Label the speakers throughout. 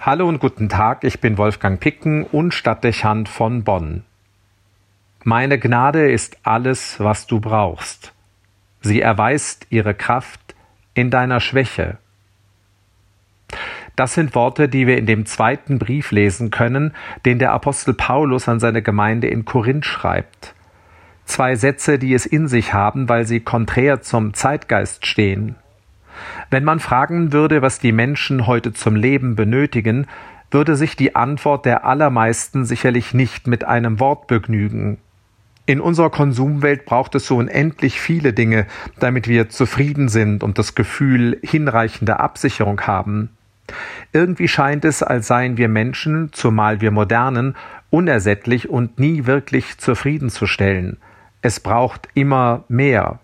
Speaker 1: Hallo und guten Tag, ich bin Wolfgang Picken und Stadtdechant von Bonn. Meine Gnade ist alles, was du brauchst. Sie erweist ihre Kraft in deiner Schwäche. Das sind Worte, die wir in dem zweiten Brief lesen können, den der Apostel Paulus an seine Gemeinde in Korinth schreibt. Zwei Sätze, die es in sich haben, weil sie konträr zum Zeitgeist stehen. Wenn man fragen würde, was die Menschen heute zum Leben benötigen, würde sich die Antwort der allermeisten sicherlich nicht mit einem Wort begnügen. In unserer Konsumwelt braucht es so unendlich viele Dinge, damit wir zufrieden sind und das Gefühl hinreichender Absicherung haben. Irgendwie scheint es, als seien wir Menschen, zumal wir Modernen, unersättlich und nie wirklich zufriedenzustellen. Es braucht immer mehr.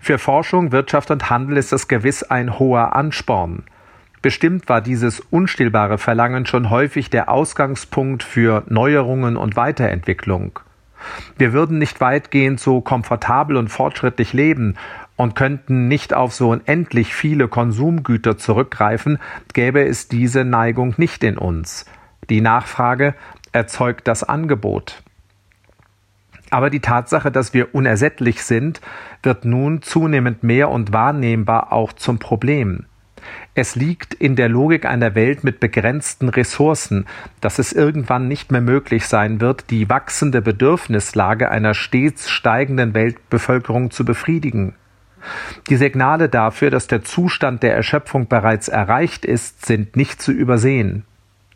Speaker 1: Für Forschung, Wirtschaft und Handel ist das gewiss ein hoher Ansporn. Bestimmt war dieses unstillbare Verlangen schon häufig der Ausgangspunkt für Neuerungen und Weiterentwicklung. Wir würden nicht weitgehend so komfortabel und fortschrittlich leben und könnten nicht auf so unendlich viele Konsumgüter zurückgreifen, gäbe es diese Neigung nicht in uns. Die Nachfrage erzeugt das Angebot. Aber die Tatsache, dass wir unersättlich sind, wird nun zunehmend mehr und wahrnehmbar auch zum Problem. Es liegt in der Logik einer Welt mit begrenzten Ressourcen, dass es irgendwann nicht mehr möglich sein wird, die wachsende Bedürfnislage einer stets steigenden Weltbevölkerung zu befriedigen. Die Signale dafür, dass der Zustand der Erschöpfung bereits erreicht ist, sind nicht zu übersehen.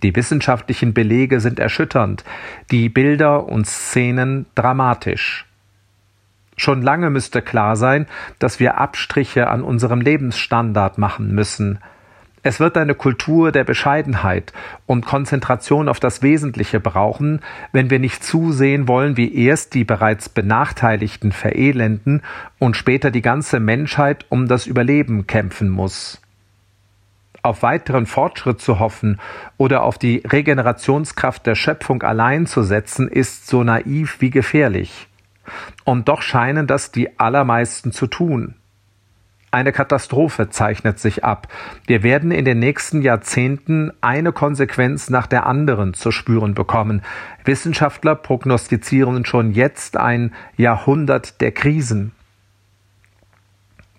Speaker 1: Die wissenschaftlichen Belege sind erschütternd, die Bilder und Szenen dramatisch. Schon lange müsste klar sein, dass wir Abstriche an unserem Lebensstandard machen müssen. Es wird eine Kultur der Bescheidenheit und Konzentration auf das Wesentliche brauchen, wenn wir nicht zusehen wollen, wie erst die bereits Benachteiligten verelenden und später die ganze Menschheit um das Überleben kämpfen muss auf weiteren Fortschritt zu hoffen oder auf die Regenerationskraft der Schöpfung allein zu setzen, ist so naiv wie gefährlich. Und doch scheinen das die allermeisten zu tun. Eine Katastrophe zeichnet sich ab. Wir werden in den nächsten Jahrzehnten eine Konsequenz nach der anderen zu spüren bekommen. Wissenschaftler prognostizieren schon jetzt ein Jahrhundert der Krisen.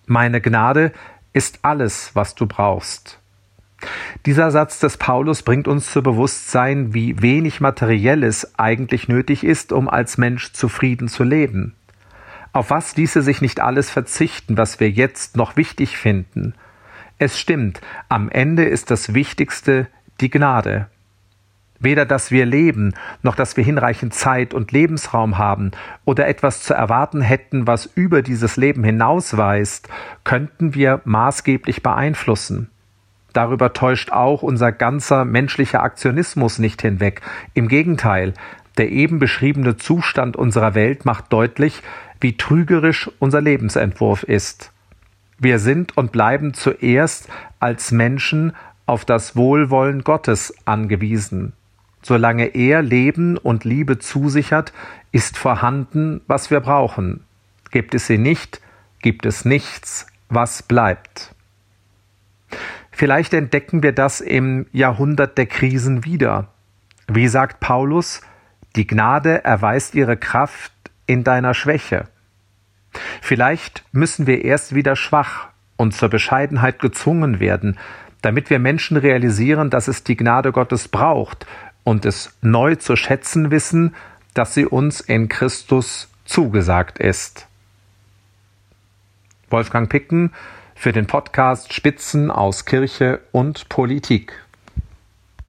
Speaker 1: Meine Gnade ist alles, was du brauchst. Dieser Satz des Paulus bringt uns zu Bewusstsein, wie wenig Materielles eigentlich nötig ist, um als Mensch zufrieden zu leben. Auf was ließe sich nicht alles verzichten, was wir jetzt noch wichtig finden? Es stimmt, am Ende ist das Wichtigste die Gnade. Weder dass wir leben, noch dass wir hinreichend Zeit und Lebensraum haben oder etwas zu erwarten hätten, was über dieses Leben hinausweist, könnten wir maßgeblich beeinflussen. Darüber täuscht auch unser ganzer menschlicher Aktionismus nicht hinweg. Im Gegenteil, der eben beschriebene Zustand unserer Welt macht deutlich, wie trügerisch unser Lebensentwurf ist. Wir sind und bleiben zuerst als Menschen auf das Wohlwollen Gottes angewiesen. Solange er Leben und Liebe zusichert, ist vorhanden, was wir brauchen. Gibt es sie nicht, gibt es nichts, was bleibt. Vielleicht entdecken wir das im Jahrhundert der Krisen wieder. Wie sagt Paulus, die Gnade erweist ihre Kraft in deiner Schwäche. Vielleicht müssen wir erst wieder schwach und zur Bescheidenheit gezwungen werden, damit wir Menschen realisieren, dass es die Gnade Gottes braucht und es neu zu schätzen wissen, dass sie uns in Christus zugesagt ist. Wolfgang Picken für den Podcast Spitzen aus Kirche und Politik.